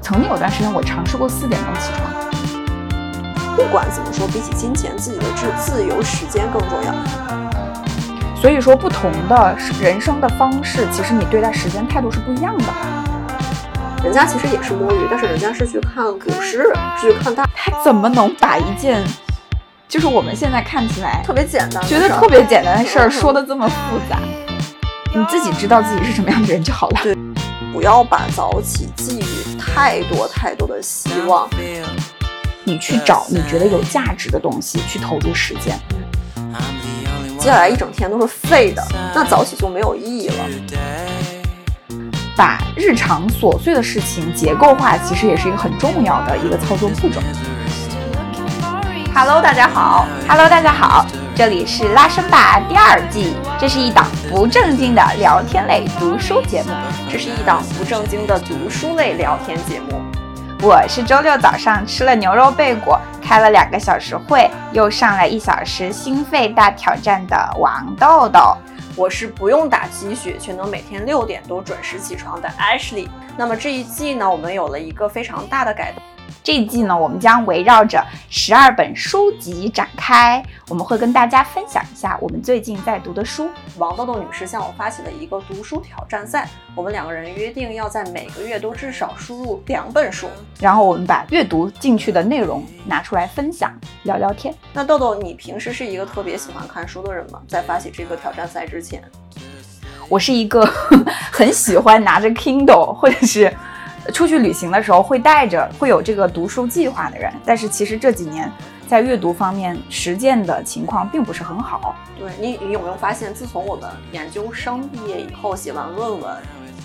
曾经有段时间，我尝试过四点钟起床。不管怎么说，比起金钱，自己的自自由时间更重要。所以说，不同的人生的方式，其实你对待时间态度是不一样的。人家其实也是摸鱼，但是人家是去看股市，是去看大。他怎么能把一件，就是我们现在看起来特别简单，觉得特别简单的事儿，说的这么复杂？你自己知道自己是什么样的人就好了。对，不要把早起寄予太多太多的希望。你去找你觉得有价值的东西去投入时间。接下来一整天都是废的，那早起就没有意义了。把日常琐碎的事情结构化，其实也是一个很重要的一个操作步骤。Hello，大家好。Hello，大家好。这里是拉伸吧第二季，这是一档不正经的聊天类读书节目。这是一档不正经的读书类聊天节目。我是周六早上吃了牛肉贝果，开了两个小时会，又上了一小时心肺大挑战的王豆豆。我是不用打鸡血却能每天六点多准时起床的 Ashley。那么这一季呢，我们有了一个非常大的改动。这一季呢，我们将围绕着十二本书籍展开，我们会跟大家分享一下我们最近在读的书。王豆豆女士向我发起了一个读书挑战赛，我们两个人约定要在每个月都至少输入两本书，然后我们把阅读进去的内容拿出来分享，聊聊天。那豆豆，你平时是一个特别喜欢看书的人吗？在发起这个挑战赛之前，我是一个 很喜欢拿着 Kindle 或者是。出去旅行的时候会带着，会有这个读书计划的人，但是其实这几年在阅读方面实践的情况并不是很好。对你，你有没有发现，自从我们研究生毕业以后，写完论文，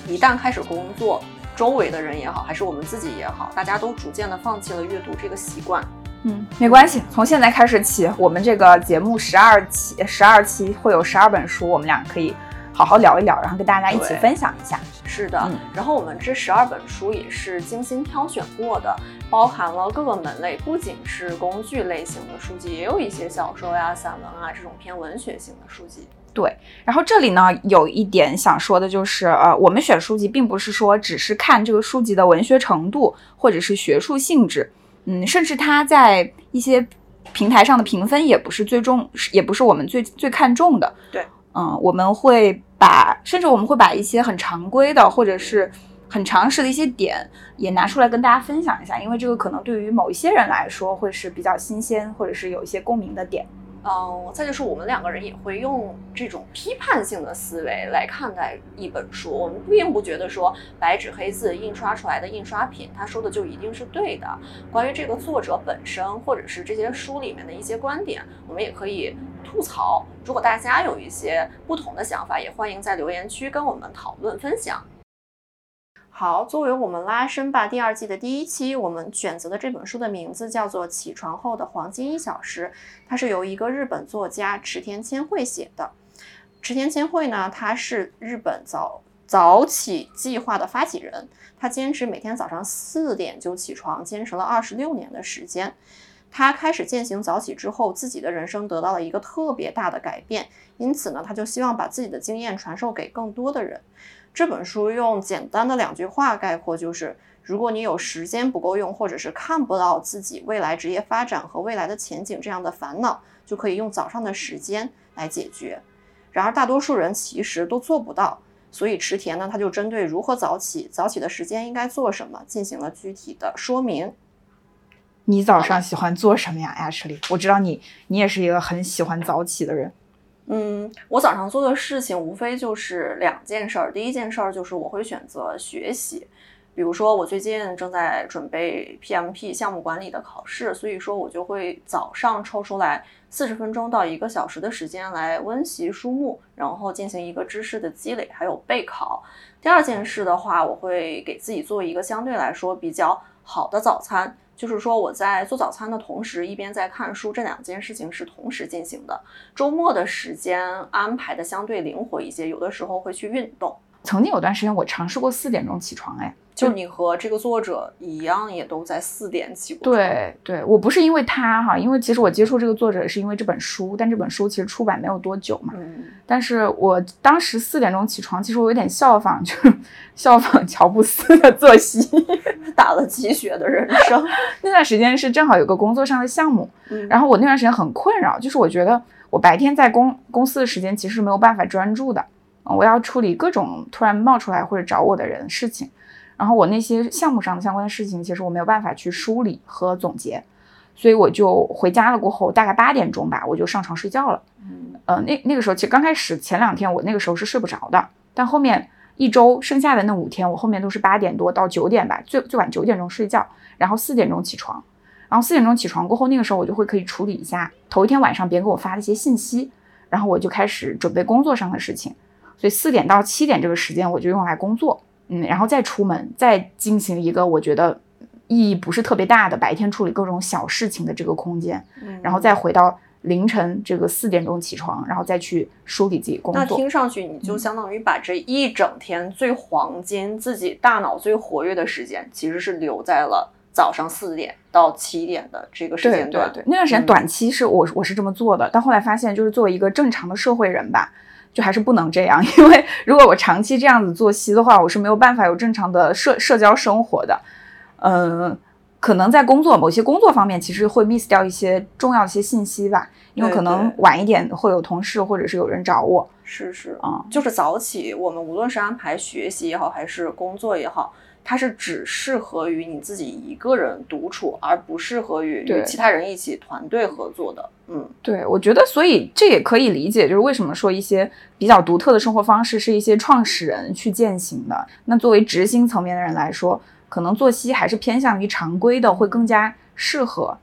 一旦开始工作，周围的人也好，还是我们自己也好，大家都逐渐的放弃了阅读这个习惯。嗯，没关系，从现在开始起，我们这个节目十二期，十二期会有十二本书，我们俩可以。好好聊一聊，然后跟大家一起分享一下。是的，然后我们这十二本书也是精心挑选过的，包含了各个门类，不仅是工具类型的书籍，也有一些小说呀、散文啊这种偏文学性的书籍。对，然后这里呢有一点想说的就是，呃，我们选书籍并不是说只是看这个书籍的文学程度或者是学术性质，嗯，甚至它在一些平台上的评分也不是最终，也不是我们最最看重的。对。嗯，我们会把，甚至我们会把一些很常规的或者是很常识的一些点也拿出来跟大家分享一下，因为这个可能对于某一些人来说会是比较新鲜，或者是有一些共鸣的点。嗯，再就是我们两个人也会用这种批判性的思维来看待一本书。我们并不觉得说白纸黑字印刷出来的印刷品，他说的就一定是对的。关于这个作者本身，或者是这些书里面的一些观点，我们也可以吐槽。如果大家有一些不同的想法，也欢迎在留言区跟我们讨论分享。好，作为我们拉伸吧第二季的第一期，我们选择的这本书的名字叫做《起床后的黄金一小时》，它是由一个日本作家池田千惠写的。池田千惠呢，他是日本早早起计划的发起人，他坚持每天早上四点就起床，坚持了二十六年的时间。他开始践行早起之后，自己的人生得到了一个特别大的改变，因此呢，他就希望把自己的经验传授给更多的人。这本书用简单的两句话概括，就是如果你有时间不够用，或者是看不到自己未来职业发展和未来的前景这样的烦恼，就可以用早上的时间来解决。然而，大多数人其实都做不到，所以池田呢，他就针对如何早起、早起的时间应该做什么，进行了具体的说明。你早上喜欢做什么呀，Ashley？我知道你，你也是一个很喜欢早起的人。嗯，我早上做的事情无非就是两件事儿。第一件事儿就是我会选择学习，比如说我最近正在准备 PMP 项目管理的考试，所以说我就会早上抽出来四十分钟到一个小时的时间来温习书目，然后进行一个知识的积累，还有备考。第二件事的话，我会给自己做一个相对来说比较好的早餐。就是说，我在做早餐的同时，一边在看书，这两件事情是同时进行的。周末的时间安排的相对灵活一些，有的时候会去运动。曾经有段时间我尝试过四点钟起床，哎，就你和这个作者一样，也都在四点起过。对对，我不是因为他哈，因为其实我接触这个作者是因为这本书，但这本书其实出版没有多久嘛。嗯，但是我当时四点钟起床，其实我有点效仿，就是效仿乔布斯的作息。打了鸡血的人生。那段时间是正好有个工作上的项目，嗯然后我那段时间很困扰，就是我觉得我白天在公公司的时间其实没有办法专注的，呃我要处理各种突然冒出来或者找我的人事情，然后我那些项目上的相关的事情，其实我没有办法去梳理和总结，所以我就回家了过后，大概八点钟吧，我就上床睡觉了。嗯呃，那那个时候其实刚开始前两天我那个时候是睡不着的，但后面一周剩下的那五天，我后面都是八点多到九点吧，最最晚九点钟睡觉，然后四点钟起床，然后四点钟起床过后，那个时候我就会可以处理一下头一天晚上别人给我发的一些信息，然后我就开始准备工作上的事情，所以四点到七点这个时间我就用来工作，嗯，然后再出门，再进行一个我觉得意义不是特别大的白天处理各种小事情的这个空间，嗯然后再回到凌晨这个四点钟起床，然后再去梳理自己工作。那听上去你就相当于把这一整天最黄金、自己大脑最活跃的时间，其实是留在了早上四点到七点的这个时间段。对对，那段时间嗯短期是我我是这么做的，但后来发现就是作为一个正常的社会人吧，就还是不能这样，因为如果我长期这样子作息的话，我是没有办法有正常的社社交生活的。嗯，可能在工作某些工作方面，其实会 miss 掉一些重要的一些信息吧，因为可能晚一点会有同事或者是有人找我。是是，啊、就是早起，我们无论是安排学习也好，还是工作也好，它是只适合于你自己一个人独处，而不适合于与其他人一起团队合作的。嗯，对，我觉得，所以这也可以理解，就是为什么说一些比较独特的生活方式是一些创始人去践行的。那作为执行层面的人来说，可能作息还是偏向于常规的，会更加适合。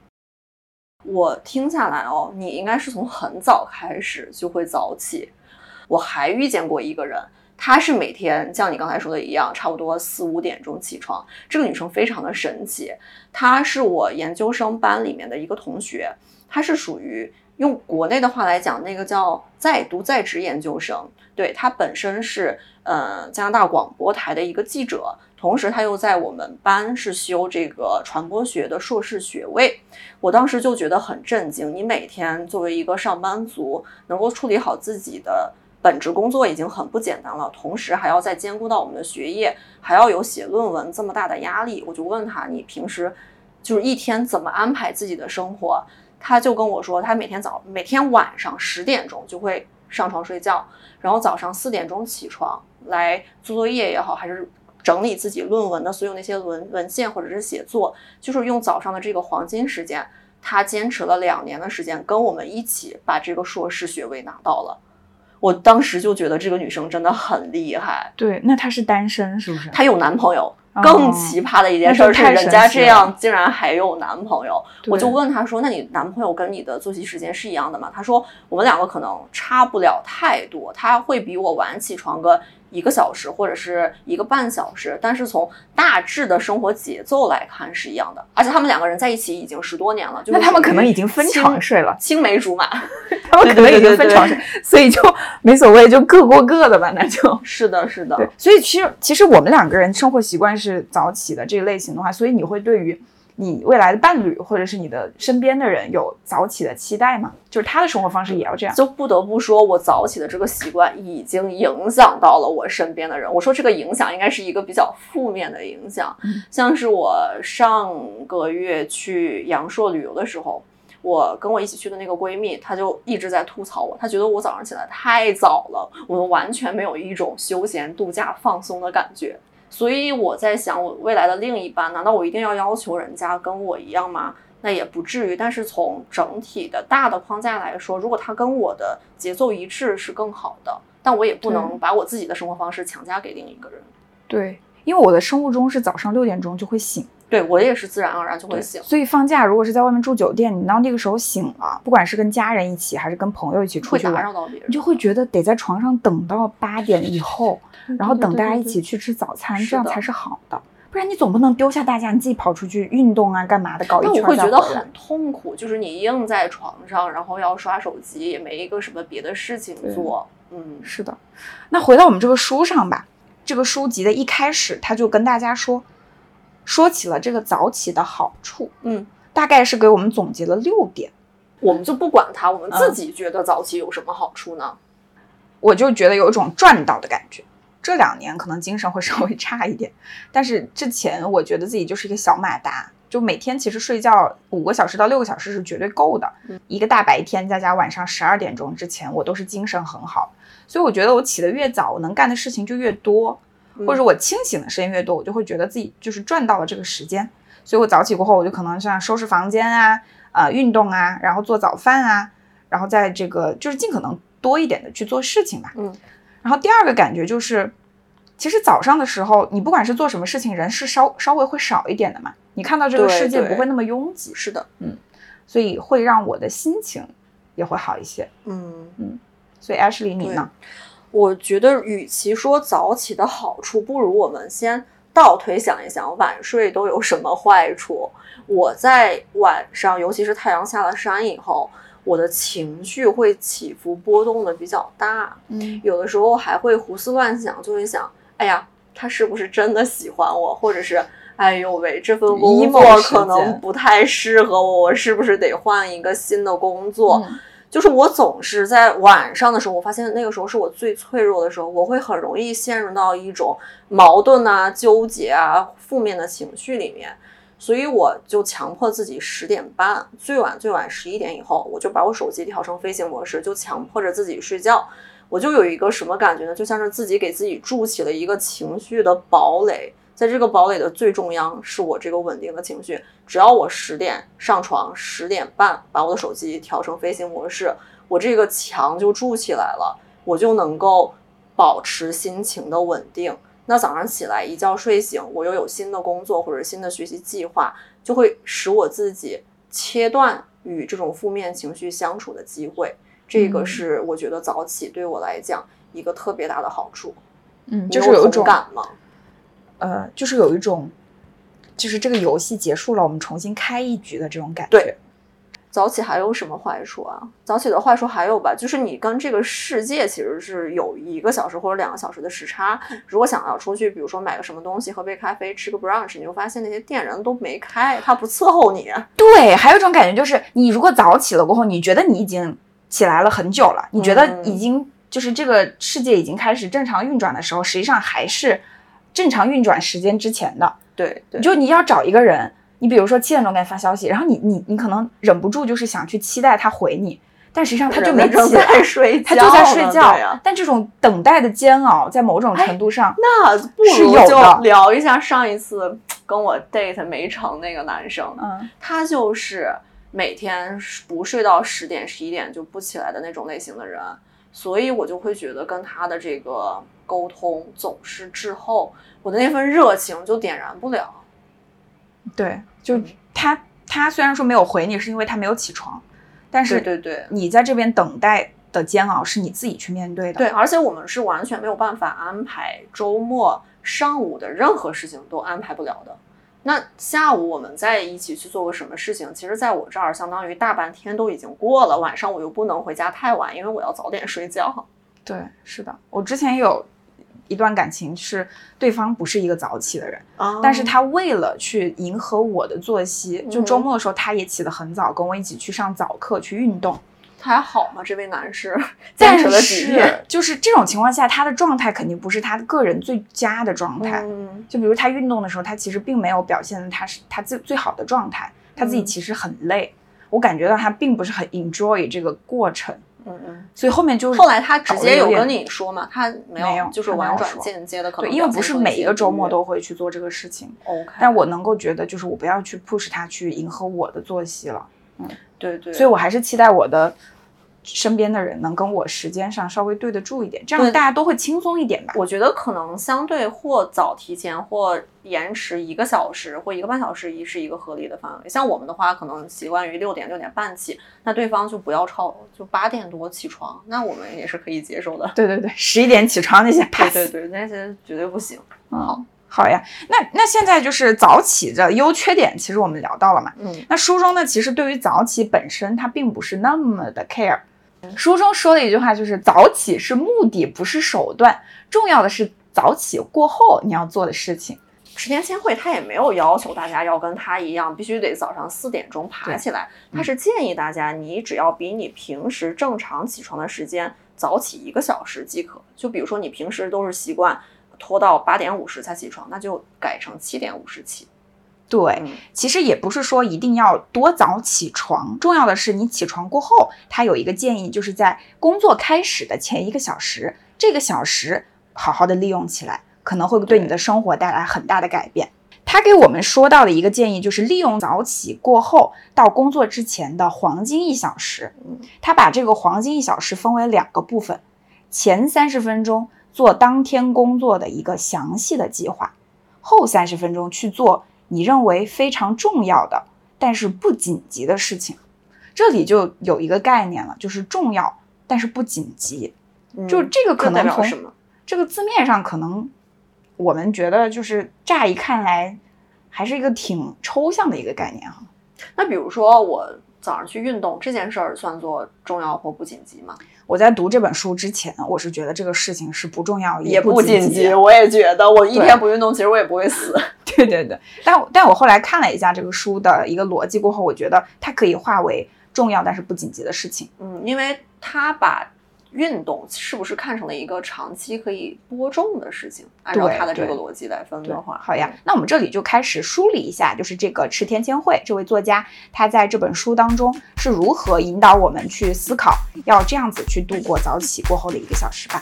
我听下来哦，你应该是从很早开始就会早起。我还遇见过一个人，她是每天像你刚才说的一样，差不多四五点钟起床。这个女生非常的神奇，她是我研究生班里面的一个同学，她是属于用国内的话来讲，那个叫在读在职研究生。对，她本身是呃加拿大广播台的一个记者，同时她又在我们班是修这个传播学的硕士学位。我当时就觉得很震惊，你每天作为一个上班族，能够处理好自己的本职工作已经很不简单了，同时还要再兼顾到我们的学业，还要有写论文这么大的压力。我就问他，你平时就是一天怎么安排自己的生活？他就跟我说，他每天早每天晚上十点钟就会上床睡觉，然后早上四点钟起床来做作业也好，还是整理自己论文的所有那些文文献或者是写作，就是用早上的这个黄金时间，他坚持了两年的时间，跟我们一起把这个硕士学位拿到了。我当时就觉得这个女生真的很厉害，对，那她是单身是不是？她有男朋友。哦更奇葩的一件事儿是，人家这样竟然还有男朋友。我就问她说：“那你男朋友跟你的作息时间是一样的吗？”她说：“我们两个可能差不了太多，他会比我晚起床个一个小时或者是一个半小时，但是从大致的生活节奏来看是一样的。而且他们两个人在一起已经十多年了，就是那他们可能已经分床睡了，青梅竹马。他们可能已经分床睡，所以就没所谓，就各过各的吧，那就。是的，是的，所以其实其实我们两个人生活习惯是早起的这个类型的话，所以你会对于你未来的伴侣或者是你的身边的人有早起的期待吗？就是他的生活方式也要这样。就不得不说，我早起的这个习惯已经影响到了我身边的人。我说这个影响应该是一个比较负面的影响，嗯像是我上个月去阳朔旅游的时候。我跟我一起去的那个闺蜜，她就一直在吐槽我，她觉得我早上起来太早了，我们完全没有一种休闲度假放松的感觉。所以我在想，我未来的另一半，难道我一定要要求人家跟我一样吗？那也不至于，但是从整体的大的框架来说，如果他跟我的节奏一致是更好的，但我也不能把我自己的生活方式强加给另一个人。对，因为我的生物钟是早上六点钟就会醒，对我也是自然而然就会，醒。所以放假如果是在外面住酒店，你到那个时候醒了，不管是跟家人一起还是跟朋友一起出会打去玩，扰到别人，你就会觉得得在床上等到八点以后，然后等大家一起去吃早餐，这样才是好的。不然你总不能丢下大家，你自己跑出去运动啊，干嘛的，搞一圈但我会觉得很痛苦，就是你硬在床上，然后要刷手机，也没一个什么别的事情做。嗯，是的。那回到我们这个书上吧，这个书籍的一开始，他就跟大家说，说起了这个早起的好处，嗯，大概是给我们总结了六点。我们就不管它，我们自己觉得早起有什么好处呢？我就觉得有一种赚到的感觉。这两年可能精神会稍微差一点，但是之前我觉得自己就是一个小马达，就每天其实睡觉五个小时到六个小时是绝对够的。一个大白天再加晚上十二点钟之前，我都是精神很好。所以我觉得我起得越早，我能干的事情就越多，或者我清醒的时间越多，我就会觉得自己就是赚到了这个时间。所以我早起过后，我就可能像收拾房间啊，呃，运动啊，然后做早饭啊，然后在这个就是尽可能多一点的去做事情吧。嗯。然后第二个感觉就是，其实早上的时候，你不管是做什么事情，人是稍稍微会少一点的嘛。你看到这个世界不会那么拥挤。是的，嗯，所以会让我的心情也会好一些。嗯嗯，所以 Ashley 你呢？我觉得与其说早起的好处，不如我们先倒推想一想，晚睡都有什么坏处。我在晚上，尤其是太阳下了山以后。我的情绪会起伏波动的比较大，嗯，有的时候还会胡思乱想，就会想，哎呀，他是不是真的喜欢我，或者是，哎呦喂，这份工作可能不太适合我，我是不是得换一个新的工作？就是我总是在晚上的时候，我发现那个时候是我最脆弱的时候，我会很容易陷入到一种矛盾啊、纠结啊、负面的情绪里面。所以我就强迫自己十点半，最晚最晚十一点以后，我就把我手机调成飞行模式，就强迫着自己睡觉。我就有一个什么感觉呢？就像是自己给自己筑起了一个情绪的堡垒，在这个堡垒的最中央是我这个稳定的情绪。只要我十点上床，十点半把我的手机调成飞行模式，我这个墙就筑起来了，我就能够保持心情的稳定。那早上起来一觉睡醒，我又有新的工作或者新的学习计划，就会使我自己切断与这种负面情绪相处的机会。这个是我觉得早起对我来讲一个特别大的好处。嗯，就是有一种感吗？呃，就是有一种，就是这个游戏结束了，我们重新开一局的这种感觉。对。早起还有什么坏处啊？早起的坏处还有吧，就是你跟这个世界其实是有一个小时或者两个小时的时差。如果想要出去，比如说买个什么东西，喝杯咖啡，吃个 brunch，你会发现那些店人都没开，他不伺候你。对，还有一种感觉就是，你如果早起了过后，你觉得你已经起来了很久了，你觉得已经就是这个世界已经开始正常运转的时候，实际上还是正常运转时间之前的。对，对，就你要找一个人。你比如说七点钟给他发消息，然后你你你可能忍不住就是想去期待他回你，但实际上他就没起来睡觉，他就在睡觉。但这种等待的煎熬，在某种程度上，那不如就聊一下上一次跟我 date 没成那个男生。嗯，他就是每天不睡到十点十一点就不起来的那种类型的人，所以我就会觉得跟他的这个沟通总是滞后，我的那份热情就点燃不了。对。就他，他虽然说没有回你，是因为他没有起床，但是对对，你在这边等待的煎熬是你自己去面对的。对，而且我们是完全没有办法安排周末上午的任何事情都安排不了的。那下午我们在一起去做个什么事情？其实在我这儿相当于大半天都已经过了，晚上我又不能回家太晚，因为我要早点睡觉。对，是的，我之前有。一段感情是对方不是一个早起的人，但是他为了去迎合我的作息，就周末的时候他也起得很早，跟我一起去上早课去运动。他还好吗？这位男士坚持了几天，就是这种情况下，他的状态肯定不是他个人最佳的状态。就比如他运动的时候，他其实并没有表现他是他最最好的状态，他自己其实很累，我感觉到他并不是很 enjoy 这个过程。嗯嗯，所以后面就是后来他直接有跟你说嘛？他没有，就是婉转间接的，可能对，因为不是每一个周末都会去做这个事情。OK，但我能够觉得，就是我不要去 push 他去迎合我的作息了。嗯，对对，所以我还是期待我的。身边的人能跟我时间上稍微对得住一点，这样大家都会轻松一点吧。我觉得可能相对或早提前或延迟一个小时或一个半小时一是一个合理的范围。像我们的话，可能习惯于六点六点半起，那对方就不要超就八点多起床，那我们也是可以接受的。对对对，十一点起床那些，对对对，那些绝对不行。好，好呀。那那现在就是早起的优缺点，其实我们聊到了嘛。嗯。那书中呢，其实对于早起本身，它并不是那么的 care。书中说的一句话就是：早起是目的，不是手段。重要的是早起过后你要做的事情。池田千惠他也没有要求大家要跟他一样，必须得早上四点钟爬起来。他是建议大家，你只要比你平时正常起床的时间早起一个小时即可。就比如说你平时都是习惯拖到八点五十才起床，那就改成七点五十起。对，其实也不是说一定要多早起床，重要的是你起床过后，他有一个建议，就是在工作开始的前一个小时，这个小时好好的利用起来。可能会对你的生活带来很大的改变。他给我们说到的一个建议就是，利用早起过后到工作之前的黄金一小时。他把这个黄金一小时分为两个部分，前三十分钟做当天工作的一个详细的计划，后三十分钟去做你认为非常重要的但是不紧急的事情。这里就有一个概念了，就是重要但是不紧急。就这个可能从这个字面上可能。我们觉得就是乍一看来，还是一个挺抽象的一个概念哈。那比如说我早上去运动这件事儿，算作重要或不紧急吗？我在读这本书之前，我是觉得这个事情是不重要也不紧急。我也觉得，我一天不运动，其实我也不会死。对 对对。但但我后来看了一下这个书的一个逻辑过后，我觉得它可以化为重要但是不紧急的事情。嗯，因为它把。运动是不是看成了一个长期可以播种的事情？按照他的这个逻辑来分的话，好呀。那我们这里就开始梳理一下，就是这个池田千惠这位作家，他在这本书当中是如何引导我们去思考，要这样子去度过早起过后的一个小时吧。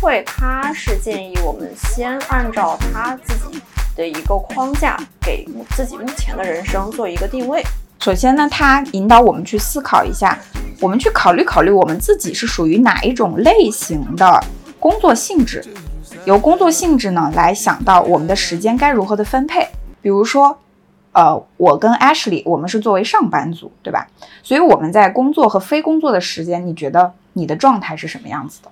会，他是建议我们先按照他自己的一个框架，给自己目前的人生做一个定位。首先呢，他引导我们去思考一下，我们去考虑考虑我们自己是属于哪一种类型的工作性质，由工作性质呢来想到我们的时间该如何的分配。比如说，呃，我跟 Ashley，我们是作为上班族，对吧？所以我们在工作和非工作的时间，你觉得你的状态是什么样子的？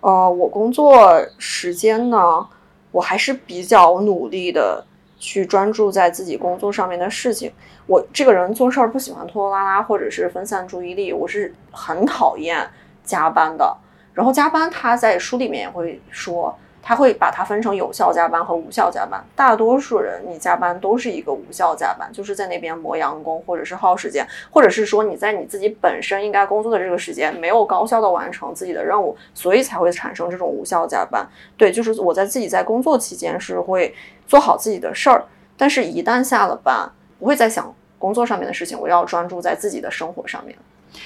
呃，我工作时间呢，我还是比较努力的去专注在自己工作上面的事情。我这个人做事儿不喜欢拖拖拉拉，或者是分散注意力，我是很讨厌加班的。然后加班，他在书里面也会说。他会把它分成有效加班和无效加班。大多数人你加班都是一个无效加班，就是在那边磨洋工，或者是耗时间，或者是说你在你自己本身应该工作的这个时间没有高效的完成自己的任务，所以才会产生这种无效加班。对，就是我在自己在工作期间是会做好自己的事儿，但是一旦下了班，不会再想工作上面的事情，我要专注在自己的生活上面。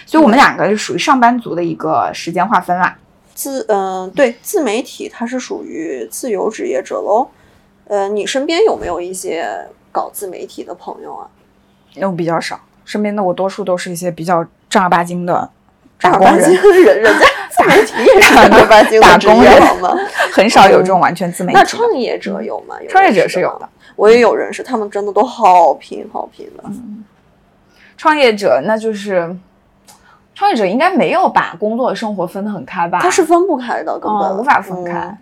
所以我们两个是属于上班族的一个时间划分啦。自嗯对自媒体，它是属于自由职业者喽。呃，你身边有没有一些搞自媒体的朋友啊？我比较少，身边的我多数都是一些比较正儿八经的打工人。人人家 自媒体也是正儿八经的工人吗？很少有这种完全自媒体。那创业者有吗？创业者是有的，我也有认识，他们真的都好拼好拼的。创业者那就是。创业者应该没有把工作和生活分得很开吧？他是分不开的，根本无法分开。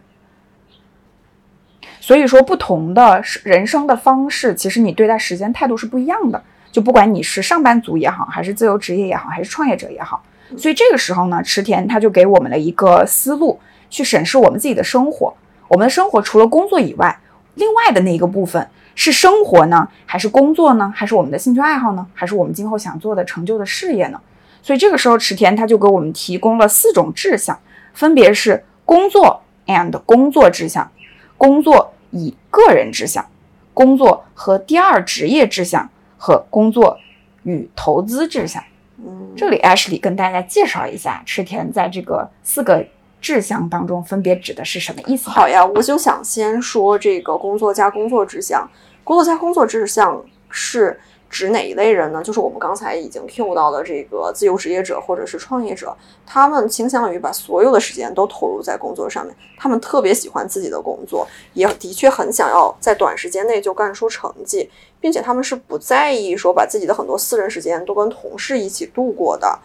所以说，不同的人生的方式，其实你对待时间态度是不一样的。就不管你是上班族也好，还是自由职业也好，还是创业者也好，所以这个时候呢，池田他就给我们了一个思路，去审视我们自己的生活。我们的生活除了工作以外，另外的那一个部分是生活呢，还是工作呢？还是我们的兴趣爱好呢？还是我们今后想做的成就的事业呢？所以这个时候，池田他就给我们提供了四种志向，分别是工作 and 工作志向、工作以个人志向、工作和第二职业志向和工作与投资志向。嗯，这里 Ashley 跟大家介绍一下，池田在这个四个志向当中分别指的是什么意思？好呀，我就想先说这个工作加工作志向，工作加工作志向是。指哪一类人呢？就是我们刚才已经 Q 到的这个自由职业者或者是创业者，他们倾向于把所有的时间都投入在工作上面。他们特别喜欢自己的工作，也的确很想要在短时间内就干出成绩，并且他们是不在意说把自己的很多私人时间都跟同事一起度过的。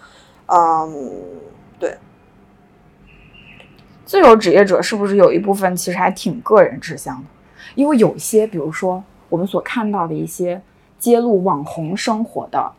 嗯，对。自由职业者是不是有一部分其实还挺个人志向的？因为有些，比如说我们所看到的一些。揭露网红生活的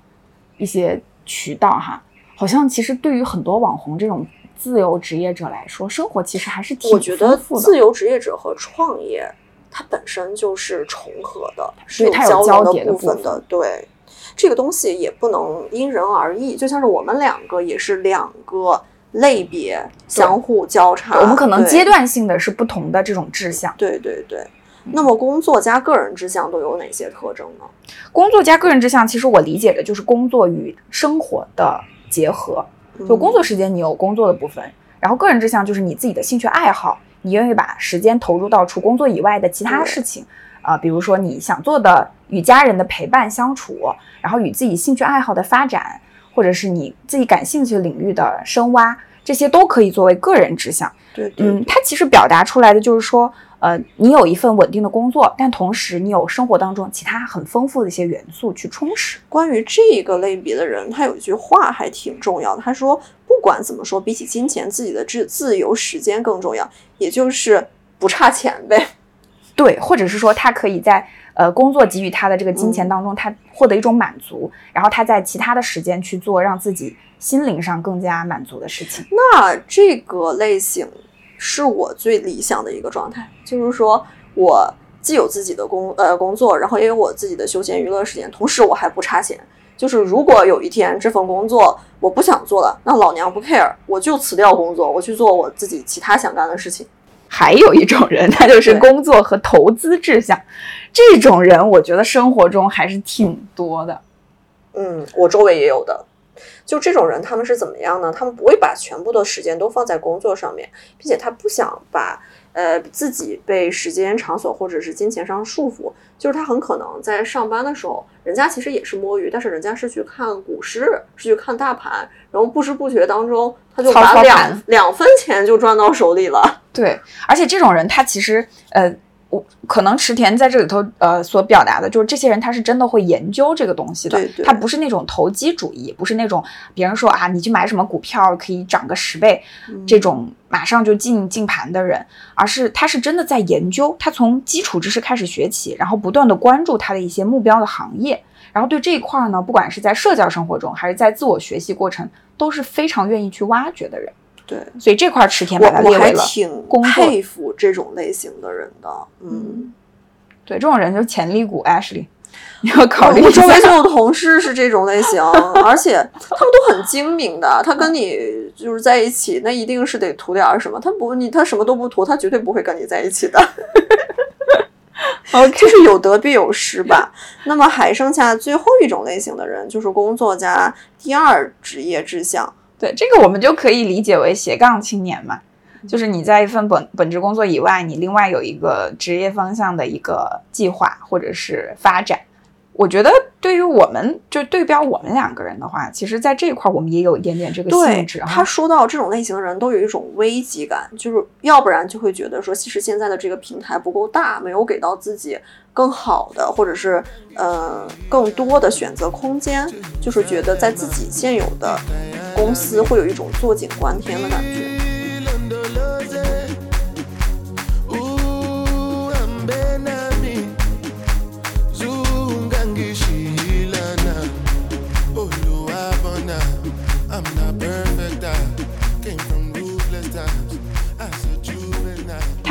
一些渠道哈。好像其实对于很多网红这种自由职业者来说，生活其实还是挺我觉得。自由职业者和创业，它本身就是重合的，是有交交叠的部分的。对，这个东西也不能因人而异，就像是我们两个也是两个类别相互交叉，我们可能阶段性的是不同的这种志向。对对对。那么工作加个人志向都有哪些特征呢？工作加个人志向，其实我理解的就是工作与生活的结合。就工作时间你有工作的部分，然后个人志向就是你自己的兴趣爱好，你愿意把时间投入到除工作以外的其他事情啊、比如说你想做的与家人的陪伴相处，然后与自己兴趣爱好的发展，或者是你自己感兴趣领域的深挖，这些都可以作为个人志向。对对嗯，它其实表达出来的就是说，呃，你有一份稳定的工作，但同时你有生活当中其他很丰富的一些元素去充实。关于这个类别的人，他有一句话还挺重要的。他说，不管怎么说，比起金钱，自己的自自由时间更重要，也就是不差钱呗。对，或者是说他可以在呃工作给予他的这个金钱嗯当中，他获得一种满足，然后他在其他的时间去做让自己心灵上更加满足的事情。那这个类型是我最理想的一个状态，就是说我既有自己的工呃工作，然后也有我自己的休闲娱乐时间，同时我还不差钱。就是如果有一天这份工作我不想做了，那老娘不 care，我就辞掉工作，我去做我自己其他想干的事情。还有一种人，他就是工作和投资志向，这种人我觉得生活中还是挺多的。嗯，我周围也有的。就这种人，他们是怎么样呢？他们不会把全部的时间都放在工作上面，并且他不想把呃自己被时间、场所或者是金钱上束缚。就是他很可能在上班的时候，人家其实也是摸鱼，但是人家是去看股市，是去看大盘，然后不知不觉当中，他就把两两分钱就赚到手里了。对，而且这种人他其实呃，我可能池田在这里头呃所表达的就是这些人他是真的会研究这个东西的，对对他不是那种投机主义，不是那种别人说啊你去买什么股票可以涨个十倍、这种马上就进进盘的人，而是他是真的在研究，他从基础知识开始学起，然后不断的关注他的一些目标的行业。然后对这一块儿呢，不管是在社交生活中，还是在自我学习过程，都是非常愿意去挖掘的人。对，所以这块儿池田我我还把它列为了挺工作佩服这种类型的人的。嗯对，这种人就是潜力股，Ashley，你要考虑一我周围下。就有 同事是这种类型，而且他们都很精明的。他跟你就是在一起，那一定是得图点儿什么。他不，你他什么都不图，他绝对不会跟你在一起的。OK，就是有得必有失吧。那么还剩下最后一种类型的人，就是工作加第二职业志向。对这个我们就可以理解为斜杠青年嘛，就是你在一份本本职工作以外，你另外有一个职业方向的一个计划或者是发展。我觉得对于我们就对标我们两个人的话，其实在这一块我们也有一点点这个对性质啊。他说到这种类型的人都有一种危机感，就是要不然就会觉得说，其实现在的这个平台不够大，没有给到自己更好的或者是呃更多的选择空间，就是觉得在自己现有的公司会有一种坐井观天的感觉。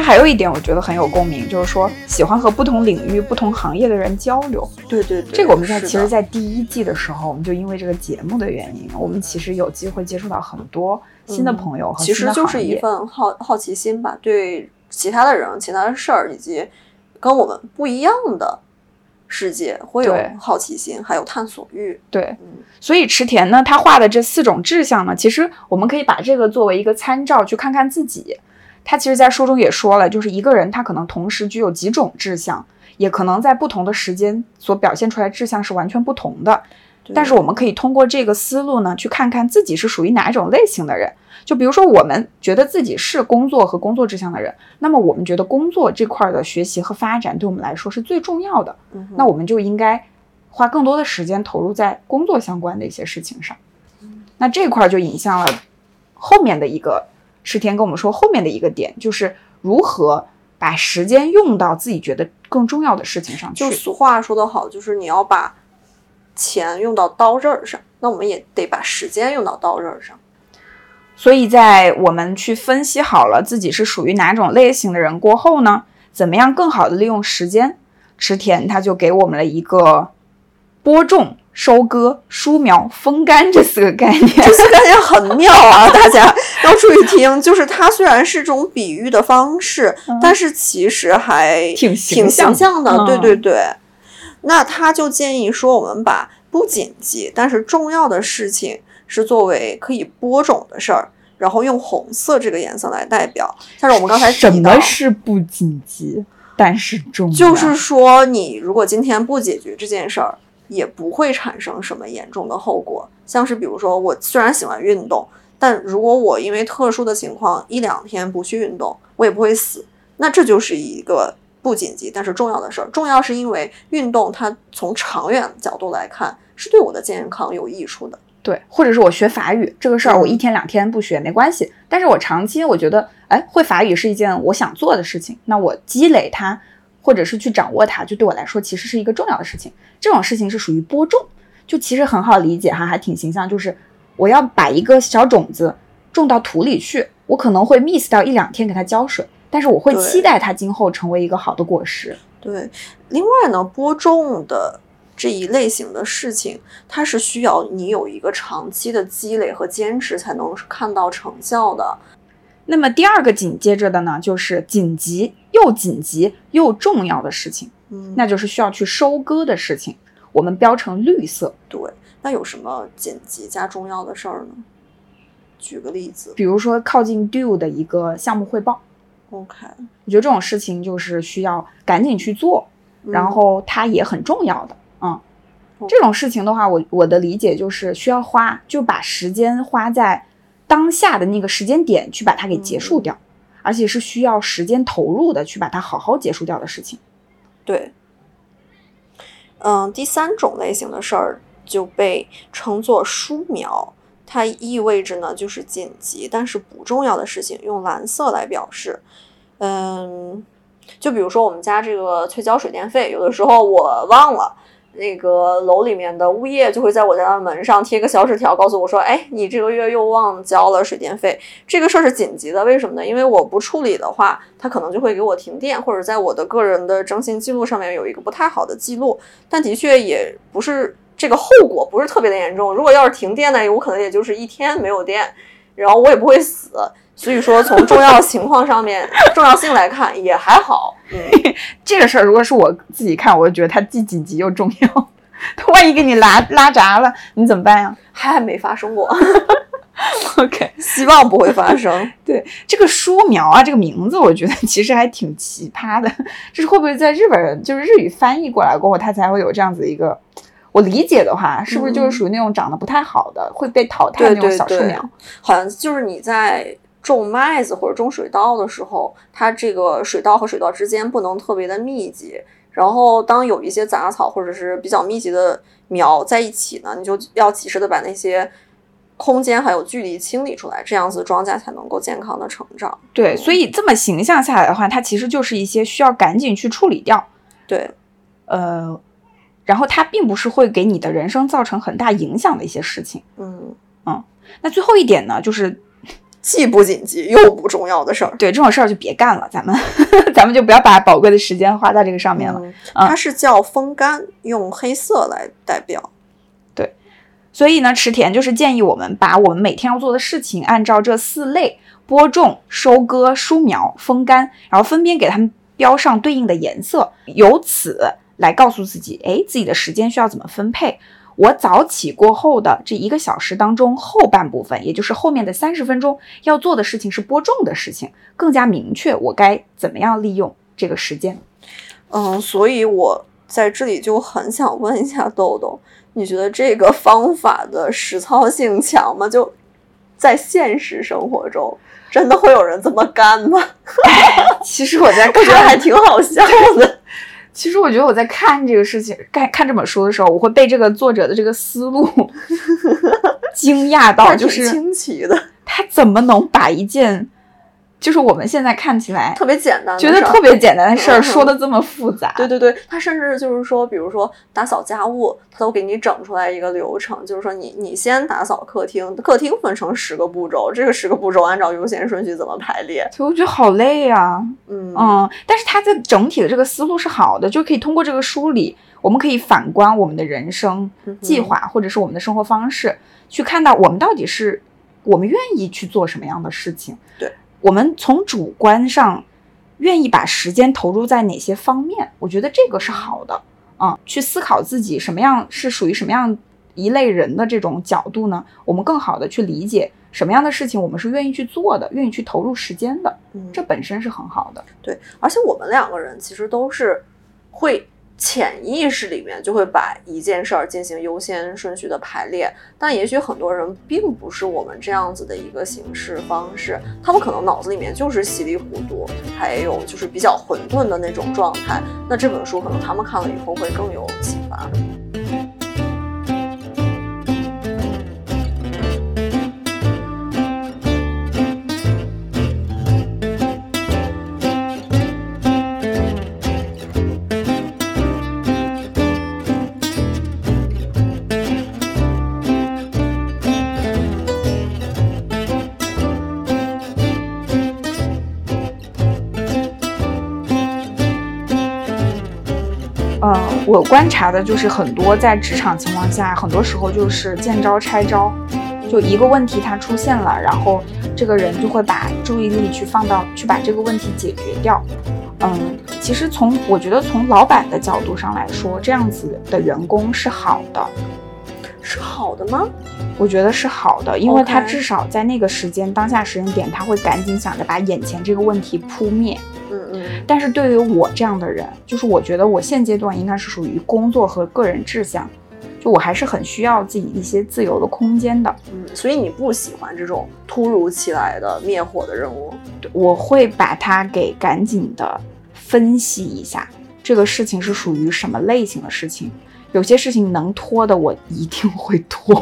还有一点我觉得很有共鸣，就是说喜欢和不同领域、不同行业的人交流。对对对，这个我们在其实，在第一季的时候，我们就因为这个节目的原因，我们其实有机会接触到很多新的朋友和其新的实就是一。份好好奇心吧，对其他的人、其他的事儿以及跟我们不一样的世界会有好奇心，还有探索欲。对嗯，所以池田呢，他画的这四种志向呢，其实我们可以把这个作为一个参照，去看看自己。他其实，在书中也说了，就是一个人他可能同时具有几种志向，也可能在不同的时间所表现出来志向是完全不同的。但是我们可以通过这个思路呢，去看看自己是属于哪一种类型的人。就比如说，我们觉得自己是工作和工作志向的人，那么我们觉得工作这块的学习和发展对我们来说是最重要的，嗯那我们就应该花更多的时间投入在工作相关的一些事情上。那这块就引向了后面的一个池田跟我们说后面的一个点，就是如何把时间用到自己觉得更重要的事情上去就。俗话说得好，就是你要把钱用到刀刃上，那我们也得把时间用到刀刃上。所以在我们去分析好了自己是属于哪种类型的人过后呢，怎么样更好的利用时间？池田他就给我们了一个播种、收割、疏苗、风干这四个概念。这四个概念很妙啊，大家要注意听。就是它虽然是种比喻的方式，但是其实还挺挺形象的。嗯对对对。那他就建议说，我们把不紧急但是重要的事情是作为可以播种的事儿，然后用红色这个颜色来代表。像是我们刚才什么，是不紧急但是重要？就是说你如果今天不解决这件事儿，也不会产生什么严重的后果。像是比如说，我虽然喜欢运动，但如果我因为特殊的情况一两天不去运动，我也不会死。那这就是一个不紧急但是重要的事儿。重要是因为运动它从长远角度来看是对我的健康有益处的。对，或者是我学法语这个事儿，嗯我一天两天不学没关系，但是我长期我觉得，哎，会法语是一件我想做的事情，那我积累它，或者是去掌握它，就对我来说其实是一个重要的事情。这种事情是属于播种，就其实很好理解哈，还挺形象，就是我要把一个小种子种到土里去，我可能会 miss 掉一两天给它浇水，但是我会期待它今后成为一个好的果实。对，另外呢，播种的这一类型的事情，它是需要你有一个长期的积累和坚持才能看到成效的。那么第二个紧接着的呢，就是紧急又紧急又重要的事情，嗯，那就是需要去收割的事情，我们标成绿色。对，那有什么紧急加重要的事儿呢？举个例子比如说靠近 due 的一个项目汇报，，OK，我觉得这种事情就是需要赶紧去做，然嗯后它也很重要的。嗯，哦这种事情的话，我我的理解就是需要花，就把时间花在当下的那个时间点去把它给结束掉，而且是需要时间投入的去把它好好结束掉的事情。对，嗯，第三种类型的事儿就被称作疏苗，它意味着呢就是紧急但是不重要的事情，用蓝色来表示。嗯，就比如说我们家这个催交水电费，有的时候我忘了。那个楼里面的物业就会在我家的门上贴个小纸条，告诉我说：“哎，你这个月又忘交了水电费。”这个事儿是紧急的，为什么呢？因为我不处理的话，他可能就会给我停电，或者在我的个人的征信记录上面有一个不太好的记录。但的确也不是这个后果不是特别的严重。如果要是停电呢，我可能也就是一天没有电，然后我也不会死。所以说，从重要情况上面 重要性来看，也还好。嗯，这个事儿如果是我自己看，我就觉得它既紧急又重要。它万一给你拉拉闸了，你怎么办呀还没发生过？OK，希望不会发生。对这个书苗啊，这个名字我觉得其实还挺奇葩的。这是会不会在日本人就是日语翻译过来过后，它才会有这样子一个？我理解的话，是不是就是属于那种长得不太好的、会被淘汰的那种小树苗？好像就是你在种麦子或者种水稻的时候，它这个水稻和水稻之间不能特别的密集。然后当有一些杂草或者是比较密集的苗在一起呢，你就要及时的把那些空间还有距离清理出来，这样子庄稼才能够健康的成长。对，所以这么形象下来的话，它其实就是一些需要赶紧去处理掉，对，呃，然后它并不是会给你的人生造成很大影响的一些事情。嗯嗯，那最后一点呢，就是既不紧急又不重要的事儿。对这种事儿就别干了，咱们 咱们就不要把宝贵的时间花在这个上面了。它是叫风干，用黑色来代表。对所以呢，池田就是建议我们把我们每天要做的事情按照这四类播种、收割、疏苗、风干，然后分别给它们标上对应的颜色，由此来告诉自己，哎，自己的时间需要怎么分配。我早起过后的这一个小时当中，后半部分，也就是后面的三十分钟，要做的事情是播种的事情，更加明确我该怎么样利用这个时间。嗯，所以我在这里就很想问一下豆豆，你觉得这个方法的实操性强吗？就在现实生活中，真的会有人这么干吗？其实我在 我觉得还挺好笑的。其实我觉得我在看这个事情、看看这本书的时候，我会被这个作者的这个思路 惊讶到，就是惊奇的。他怎么能把一件就是我们现在看起来特别简单觉得特别简单的事儿，嗯说的这么复杂。对对对，他甚至就是说，比如说打扫家务，他都给你整出来一个流程，就是说你你先打扫客厅，客厅分成十个步骤，这个十个步骤按照优先顺序怎么排列？所以我觉得好累呀、嗯。嗯，但是它的整体的这个思路是好的，就可以通过这个梳理，我们可以反观我们的人生计划，或者是我们的生活方式，去看到我们到底是我们愿意去做什么样的事情。对，我们从主观上愿意把时间投入在哪些方面，我觉得这个是好的。啊、去思考自己什么样是属于什么样一类人的这种角度呢，我们更好的去理解什么样的事情我们是愿意去做的，愿意去投入时间的，嗯这本身是很好的。对，而且我们两个人其实都是会潜意识里面就会把一件事儿进行优先顺序的排列，但也许很多人并不是我们这样子的一个行事方式，他们可能脑子里面就是稀里糊涂，还有就是比较混沌的那种状态。那这本书可能他们看了以后会更有启发。我观察的就是很多在职场情况下，很多时候就是见招拆招，就一个问题它出现了，然后这个人就会把注意力去放到去把这个问题解决掉。嗯，其实从我觉得从老板的角度上来说，这样子的员工是好的，是好的吗？我觉得是好的，因为他至少在那个时间当下时间点，他会赶紧想着把眼前这个问题扑灭。但是对于我这样的人，就是我觉得我现阶段应该是属于工作和个人志向，就我还是很需要自己一些自由的空间的。嗯，所以你不喜欢这种突如其来的灭火的任务？我会把它给赶紧的分析一下，这个事情是属于什么类型的事情。有些事情能拖的，我一定会拖。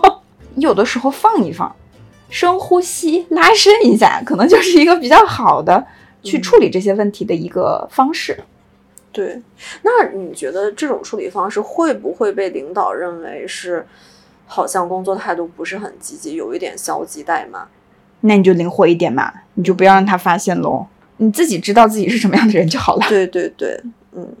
有的时候放一放，深呼吸，拉伸一下，可能就是一个比较好的去处理这些问题的一个方式。对，那你觉得这种处理方式会不会被领导认为是好像工作态度不是很积极，有一点消极怠慢？那你就灵活一点嘛，你就不要让他发现喽。你自己知道自己是什么样的人就好了。对对对，嗯，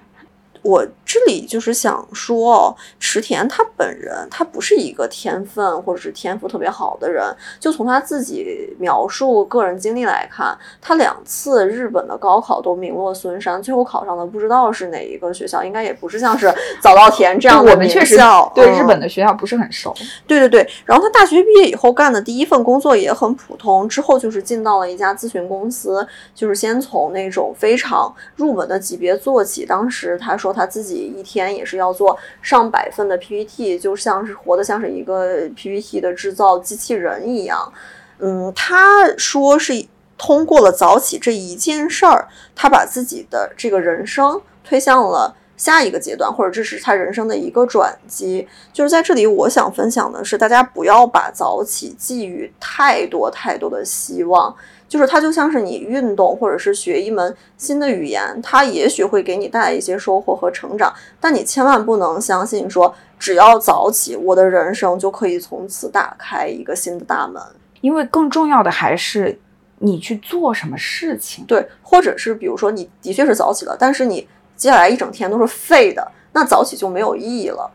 我这里就是想说哦，池田他本人他不是一个天分或者是天赋特别好的人，就从他自己描述个人经历来看，他两次日本的高考都名落孙山，最后考上的不知道是哪一个学校，应该也不是像是早稻田这样的名我们确实校对嗯日本的学校不是很熟。对对对，然后他大学毕业以后干的第一份工作也很普通，之后就是进到了一家咨询公司，就是先从那种非常入门的级别做起。当时他说他自己一天也是要做上百份的 PPT，就像是活得像是一个 PPT 的制造机器人一样。嗯，他说是通过了早起这一件事儿，他把自己的这个人生推向了下一个阶段，或者这是他人生的一个转机。就是在这里，我想分享的是，大家不要把早起寄予太多太多的希望。就是它就像是你运动或者是学一门新的语言，它也许会给你带来一些收获和成长，但你千万不能相信说，只要早起，我的人生就可以从此打开一个新的大门。因为更重要的还是你去做什么事情。对，或者是比如说你的确是早起了，但是你接下来一整天都是废的，那早起就没有意义了。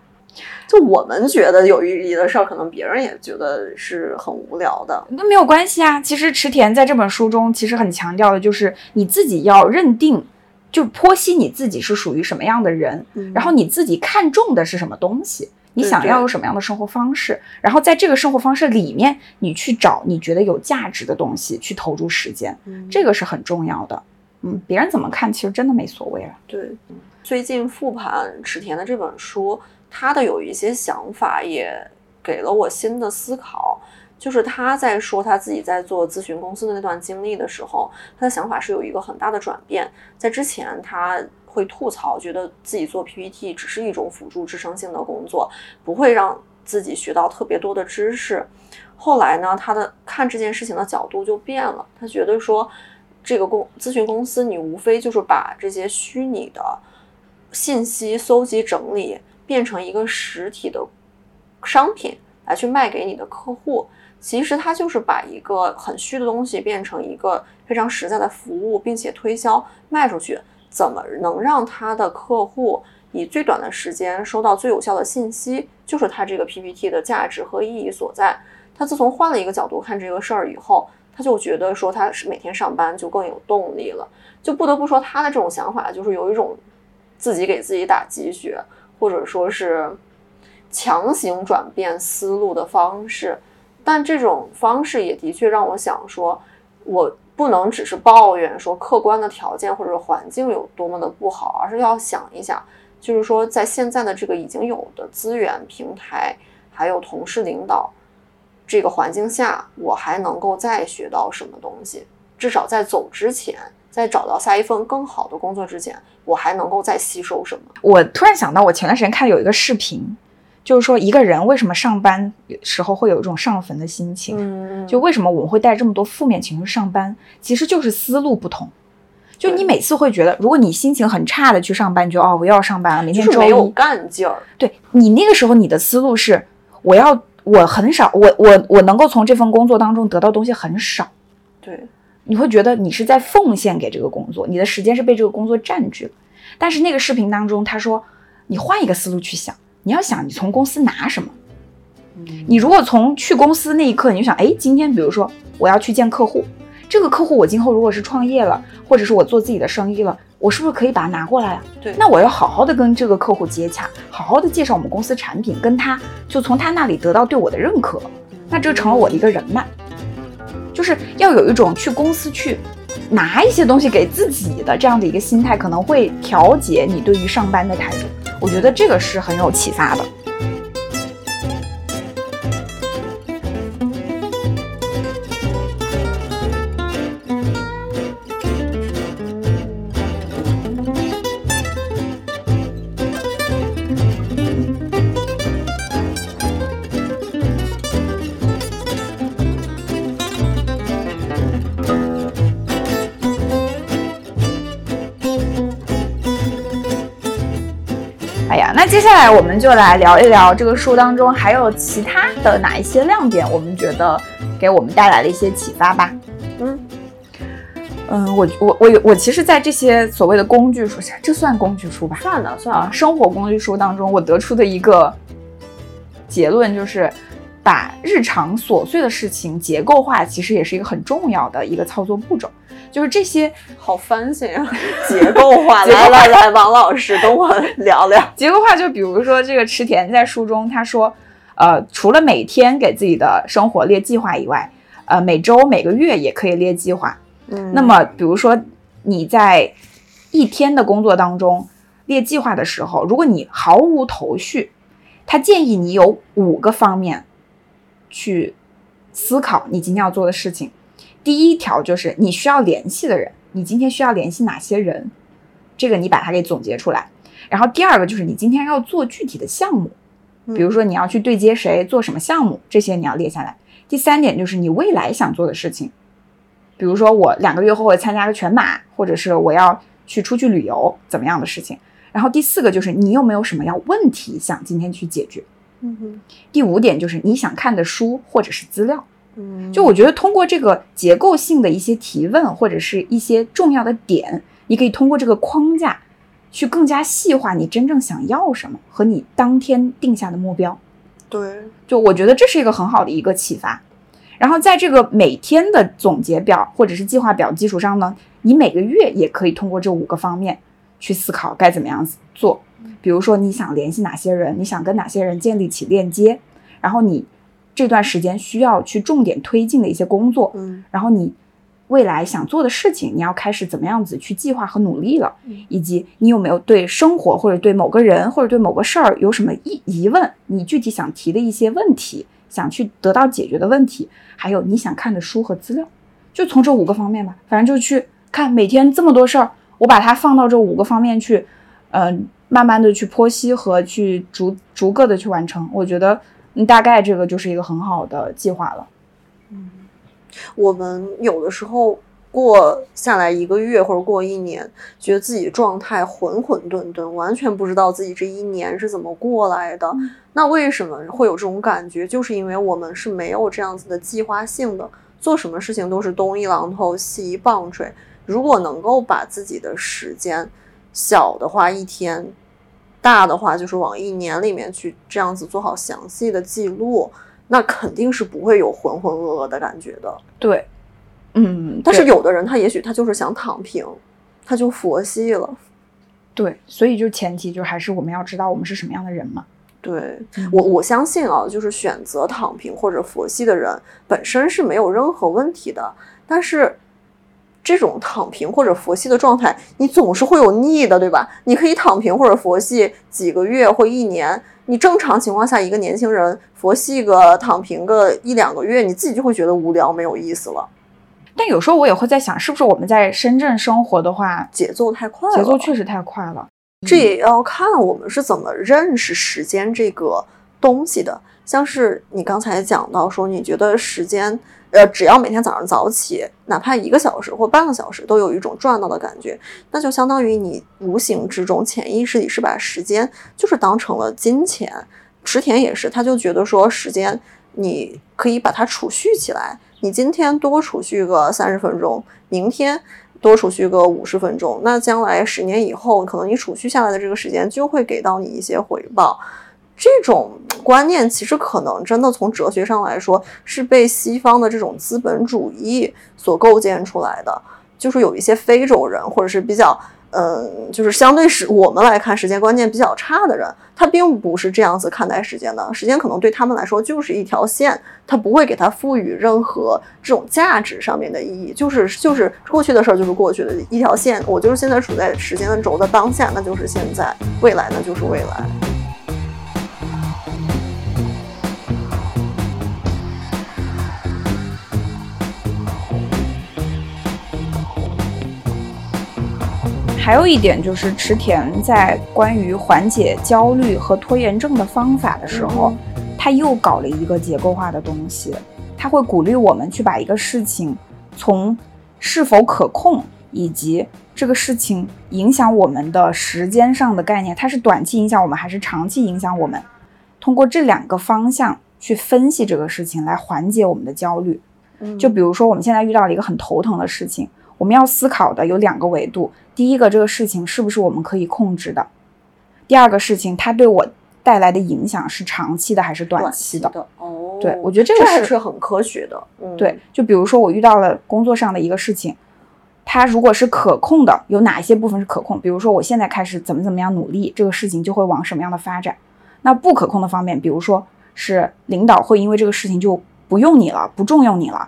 就我们觉得有意义的事儿，可能别人也觉得是很无聊的。那没有关系啊。其实池田在这本书中其实很强调的就是你自己要认定，就剖析你自己是属于什么样的人，嗯然后你自己看重的是什么东西。你想要有什么样的生活方式，然后在这个生活方式里面，你去找你觉得有价值的东西去投入时间，嗯这个是很重要的。嗯，别人怎么看其实真的没所谓了。对，最近复盘池田的这本书，他的有一些想法也给了我新的思考。就是他在说他自己在做咨询公司的那段经历的时候，他的想法是有一个很大的转变。在之前，他会吐槽，觉得自己做 PPT 只是一种辅助支撑性的工作，不会让自己学到特别多的知识。后来呢，他的看这件事情的角度就变了，他觉得说，这个公咨询公司你无非就是把这些虚拟的信息搜集整理变成一个实体的商品来去卖给你的客户。其实它就是把一个很虚的东西变成一个非常实在的服务，并且推销卖出去。怎么能让他的客户以最短的时间收到最有效的信息？就是他这个 PPT 的价值和意义所在。他自从换了一个角度看这个事儿以后，他就觉得说他是每天上班就更有动力了。就不得不说他的这种想法，就是有一种自己给自己打鸡血，或者说是强行转变思路的方式。但这种方式也的确让我想说，我不能只是抱怨说客观的条件或者环境有多么的不好，而是要想一想，就是说在现在的这个已经有的资源平台，还有同事领导这个环境下，我还能够再学到什么东西？至少在走之前，在找到下一份更好的工作之前，我还能够再吸收什么？我突然想到，我前段时间看有一个视频。就是说，一个人为什么上班时候会有一种上坟的心情？嗯，就为什么我们会带这么多负面情绪上班？其实就是思路不同。就你每次会觉得，如果你心情很差的去上班，你就哦，我又要上班了，明天周没有。干劲儿。对你那个时候，你的思路是，我要我很少，我我我能够从这份工作当中得到东西很少。对，你会觉得你是在奉献给这个工作，你的时间是被这个工作占据了。但是那个视频当中，他说，你换一个思路去想。你要想，你从公司拿什么？你如果从去公司那一刻，你就想，哎，今天比如说我要去见客户，这个客户我今后如果是创业了，或者是我做自己的生意了，我是不是可以把它拿过来啊？对，那我要好好的跟这个客户接洽，好好的介绍我们公司产品，跟他就从他那里得到对我的认可，那这成了我的一个人脉。就是要有一种去公司去拿一些东西给自己的这样的一个心态，可能会调节你对于上班的态度。我觉得这个是很有启发的。接下来我们就来聊一聊这个书当中还有其他的哪一些亮点，我们觉得给我们带来了一些启发吧。嗯嗯，我我我有我其实，在这些所谓的工具书，这算工具书吧？算了算了，生活工具书当中，我得出的一个结论就是，把日常琐碎的事情结构化，其实也是一个很重要的一个操作步骤。就是这些好 fancy 啊，结构化。来来来，王老师跟我聊聊。结构化，就比如说这个池田在书中他说，呃，除了每天给自己的生活列计划以外，呃，每周每个月也可以列计划。嗯那么，比如说你在一天的工作当中列计划的时候，如果你毫无头绪，他建议你有五个方面去思考你今天要做的事情。第一条就是你需要联系的人，你今天需要联系哪些人，这个你把它给总结出来。然后第二个就是你今天要做具体的项目，比如说你要去对接谁，做什么项目，这些你要列下来。第三点就是你未来想做的事情，比如说我两个月后会参加个全马，或者是我要去出去旅游，怎么样的事情。然后第四个就是你有没有什么要问题想今天去解决。嗯哼第五点就是你想看的书或者是资料。嗯，就我觉得通过这个结构性的一些提问或者是一些重要的点，你可以通过这个框架去更加细化你真正想要什么和你当天定下的目标。对，就我觉得这是一个很好的一个启发。然后在这个每天的总结表或者是计划表基础上呢，你每个月也可以通过这五个方面去思考该怎么样做。比如说你想联系哪些人，你想跟哪些人建立起链接，然后你这段时间需要去重点推进的一些工作，嗯。然后你未来想做的事情，你要开始怎么样子去计划和努力了，以及你有没有对生活或者对某个人或者对某个事儿有什么疑疑问，你具体想提的一些问题，想去得到解决的问题，还有你想看的书和资料，就从这五个方面吧，反正就去看每天这么多事儿，我把它放到这五个方面去，嗯、慢慢的去剖析和去逐逐个的去完成，我觉得嗯，大概这个就是一个很好的计划了。嗯我们有的时候过下来一个月或者过一年，觉得自己状态混混沌沌，完全不知道自己这一年是怎么过来的。那为什么会有这种感觉？就是因为我们是没有这样子的计划性的，做什么事情都是东一榔头西一棒槌。如果能够把自己的时间小的话一天，大的话就是往一年里面去这样子做好详细的记录，那肯定是不会有浑浑噩噩的感觉的。对，嗯，但是有的人他也许他就是想躺平，他就佛系了。对，所以就前提就还是我们要知道我们是什么样的人嘛。对嗯我我相信啊，就是选择躺平或者佛系的人本身是没有任何问题的，但是这种躺平或者佛系的状态，你总是会有腻的，对吧？你可以躺平或者佛系几个月或一年，你正常情况下一个年轻人佛系个躺平个一两个月，你自己就会觉得无聊没有意思了，但有时候我也会在想，是不是我们在深圳生活的话，节奏太快了，节奏确实太快了。这也要看我们是怎么认识时间这个东西的。像是你刚才讲到说，你觉得时间，呃，只要每天早上早起，哪怕一个小时或半个小时，都有一种赚到的感觉，那就相当于你无形之中、潜意识里是把时间就是当成了金钱。池田也是，他就觉得说，时间你可以把它储蓄起来，你今天多储蓄个三十分钟，明天多储蓄个五十分钟，那将来十年以后，可能你储蓄下来的这个时间就会给到你一些回报。这种观念其实可能真的从哲学上来说，是被西方的这种资本主义所构建出来的。就是有一些非洲人，或者是比较，嗯，就是相对是我们来看时间观念比较差的人，他并不是这样子看待时间的。时间可能对他们来说就是一条线，他不会给它赋予任何这种价值上面的意义，就是就是过去的事儿就是过去的一条线，我就是现在处在时间的轴的当下，那就是现在；未来那就是未来。还有一点就是池田在关于缓解焦虑和拖延症的方法的时候，他又搞了一个结构化的东西。他会鼓励我们去把一个事情从是否可控以及这个事情影响我们的时间上的概念，它是短期影响我们还是长期影响我们，通过这两个方向去分析这个事情，来缓解我们的焦虑。就比如说，我们现在遇到了一个很头疼的事情，我们要思考的有两个维度：第一个，这个事情是不是我们可以控制的；第二个事情，它对我带来的影响是长期的还是短期的。的哦，对我觉得这这个是还是很科学的。嗯，对，就比如说我遇到了工作上的一个事情，它如果是可控的，有哪一些部分是可控？比如说我现在开始怎么怎么样努力，这个事情就会往什么样的发展。那不可控的方面，比如说是领导会因为这个事情就不用你了，不重用你了，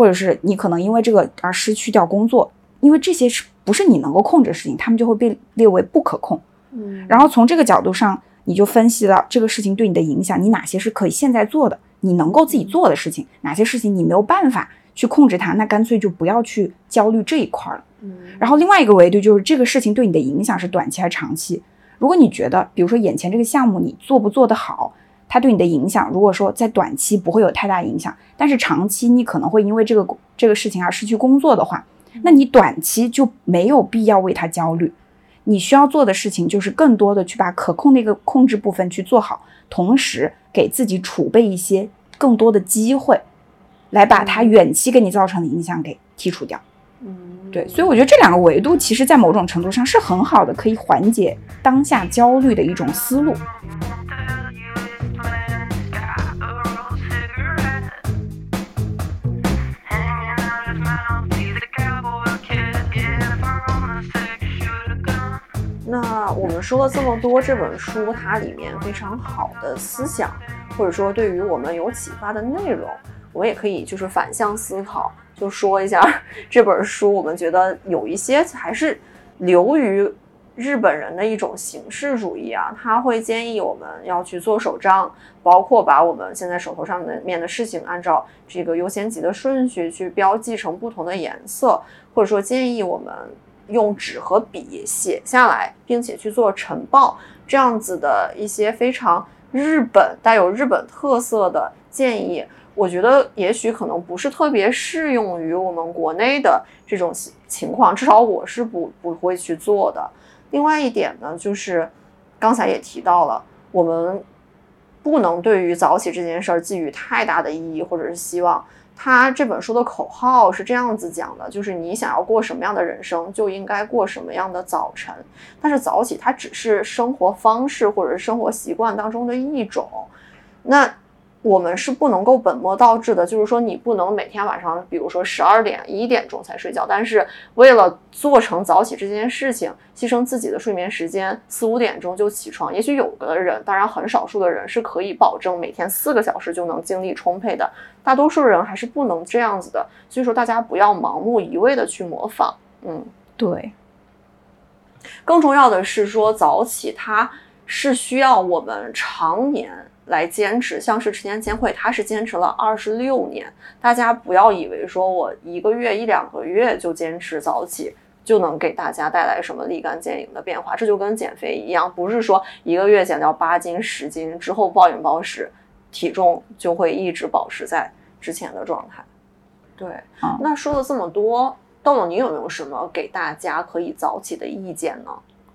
或者是你可能因为这个而失去掉工作，因为这些是不是你能够控制的事情，他们就会被列为不可控。嗯，然后从这个角度上，你就分析了这个事情对你的影响，你哪些是可以现在做的，你能够自己做的事情，哪些事情你没有办法去控制它，那干脆就不要去焦虑这一块了。嗯，然后另外一个维度就是这个事情对你的影响是短期还是长期。如果你觉得，比如说眼前这个项目你做不做得好，它对你的影响，如果说在短期不会有太大影响，但是长期你可能会因为这个这个事情而失去工作的话，那你短期就没有必要为它焦虑。你需要做的事情就是更多的去把可控的一个控制部分去做好，同时给自己储备一些更多的机会，来把它远期给你造成的影响给剔除掉。嗯，对，所以我觉得这两个维度其实在某种程度上是很好的，可以缓解当下焦虑的一种思路。那我们说了这么多，这本书它里面非常好的思想，或者说对于我们有启发的内容，我也可以就是反向思考，就说一下这本书，我们觉得有一些还是流于日本人的一种形式主义啊，他会建议我们要去做手账，包括把我们现在手头上的面的事情按照这个优先级的顺序去标记成不同的颜色，或者说建议我们用纸和笔写下来，并且去做晨报，这样子的一些非常日本带有日本特色的建议，我觉得也许可能不是特别适用于我们国内的这种情情况，至少我是不不会去做的。另外一点呢，就是刚才也提到了，我们不能对于早起这件事儿寄予太大的意义或者是希望。他这本书的口号是这样子讲的，就是你想要过什么样的人生，就应该过什么样的早晨。但是早起它只是生活方式或者是生活习惯当中的一种，那。我们是不能够本末倒置的，就是说你不能每天晚上，比如说十二点、一点钟才睡觉，但是为了做成早起这件事情，牺牲自己的睡眠时间，四五点钟就起床。也许有的人，当然很少数的人是可以保证每天四个小时就能精力充沛的，大多数人还是不能这样子的。所以说，大家不要盲目一味的去模仿。嗯，对。更重要的是说，早起它是需要我们常年。来坚持，像是池田千惠，她是坚持了二十六年。大家不要以为说我一个月一两个月就坚持早起，就能给大家带来什么立竿见影的变化。这就跟减肥一样，不是说一个月减掉八斤十斤之后暴饮暴食，体重就会一直保持在之前的状态。对，那说了这么多，豆豆，你有没有什么给大家可以早起的意见呢？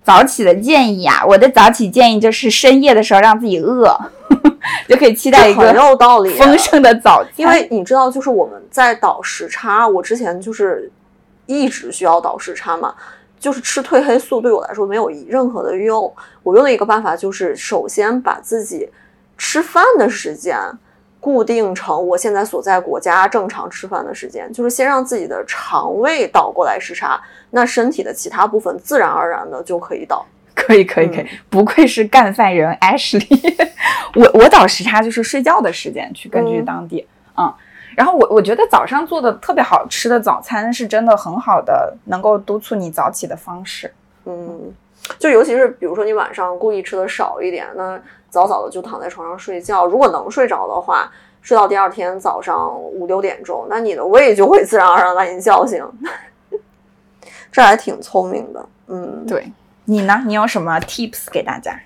早起的建议啊，我的早起建议就是深夜的时候让自己饿，就可以期待一个很有道理丰盛的早餐。因为你知道，就是我们在倒时差，我之前就是一直需要倒时差嘛，就是吃褪黑素对我来说没有任何的用。我用的一个办法就是，首先把自己吃饭的时间。固定成我现在所在国家正常吃饭的时间，就是先让自己的肠胃倒过来时差，那身体的其他部分自然而然的就可以倒。可以可以可以，不愧是干饭人 Ashley。我我倒时差就是睡觉的时间去根据当地，嗯。然后我我觉得早上做的特别好吃的早餐是真的很好的，能够督促你早起的方式。嗯，就尤其是比如说你晚上故意吃的少一点，那。早早的就躺在床上睡觉，如果能睡着的话，睡到第二天早上五六点钟，那你的胃就会自然而然把你叫醒。这还挺聪明的，嗯，对你呢？你有什么 tips 给大家？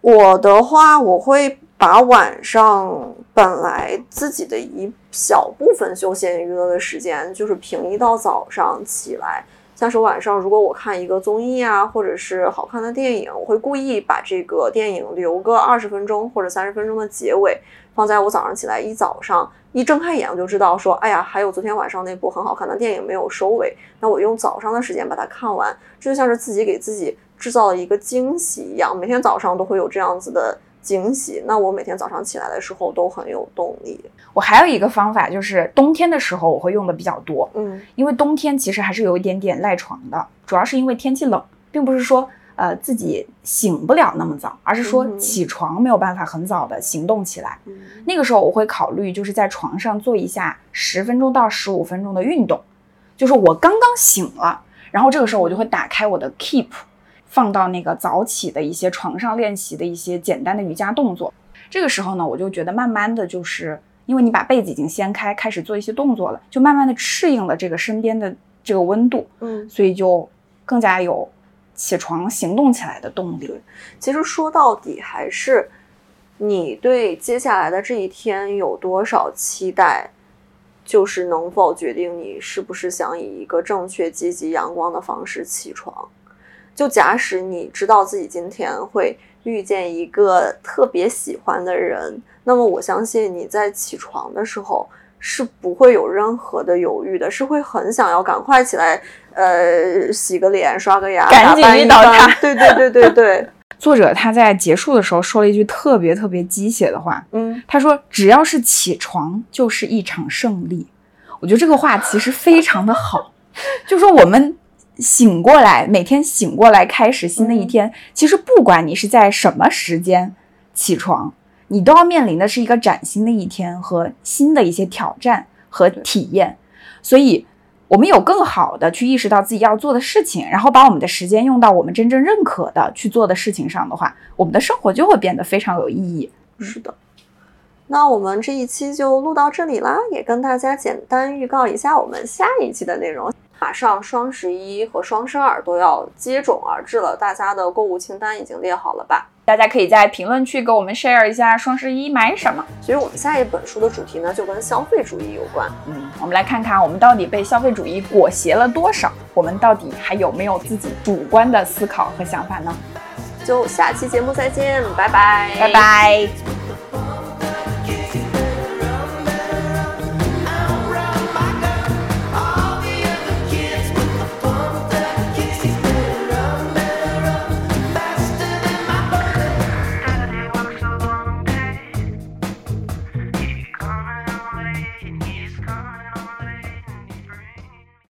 我的话，我会把晚上本来自己的一小部分休闲娱乐的时间，就是平移到早上起来。像是晚上，如果我看一个综艺啊，或者是好看的电影，我会故意把这个电影留个二十分钟或者三十分钟的结尾，放在我早上起来一早上一睁开眼我就知道说，哎呀，还有昨天晚上那部很好看的电影没有收尾，那我用早上的时间把它看完，这就像是自己给自己制造了一个惊喜一样，每天早上都会有这样子的。惊喜，那我每天早上起来的时候都很有动力。我还有一个方法，就是冬天的时候我会用的比较多，嗯，因为冬天其实还是有一点点赖床的，主要是因为天气冷，并不是说呃自己醒不了那么早，而是说起床没有办法很早的行动起来。那个时候我会考虑就是在床上做一下十分钟到十五分钟的运动，就是我刚刚醒了，然后这个时候我就会打开我的 Keep。放到那个早起的一些床上练习的一些简单的瑜伽动作，这个时候呢，我就觉得慢慢的就是因为你把被子已经掀开，开始做一些动作了，就慢慢的适应了这个身边的这个温度，嗯，所以就更加有起床行动起来的动力。其实说到底还是你对接下来的这一天有多少期待，就是能否决定你是不是想以一个正确、积极、阳光的方式起床。就假使你知道自己今天会遇见一个特别喜欢的人，那么我相信你在起床的时候是不会有任何的犹豫的，是会很想要赶快起来，呃，洗个脸、刷个牙，赶紧遇到他。对对对对对。作者他在结束的时候说了一句特别特别鸡血的话，嗯，他说：“只要是起床，就是一场胜利。”我觉得这个话其实非常的好，就说我们。醒过来，每天醒过来开始新的一天。其实不管你是在什么时间起床，你都要面临的是一个崭新的一天和新的一些挑战和体验。所以，我们有更好的去意识到自己要做的事情，然后把我们的时间用到我们真正认可的去做的事情上的话，我们的生活就会变得非常有意义。是的。那我们这一期就录到这里啦，也跟大家简单预告一下我们下一期的内容。马上双十一和双十二都要接踵而至了，大家的购物清单已经列好了吧？大家可以在评论区给我们 share 一下双十一买什么。所以我们下一本书的主题呢，就跟消费主义有关。嗯，我们来看看我们到底被消费主义裹挟了多少，我们到底还有没有自己主观的思考和想法呢？就下期节目再见，拜拜，拜拜。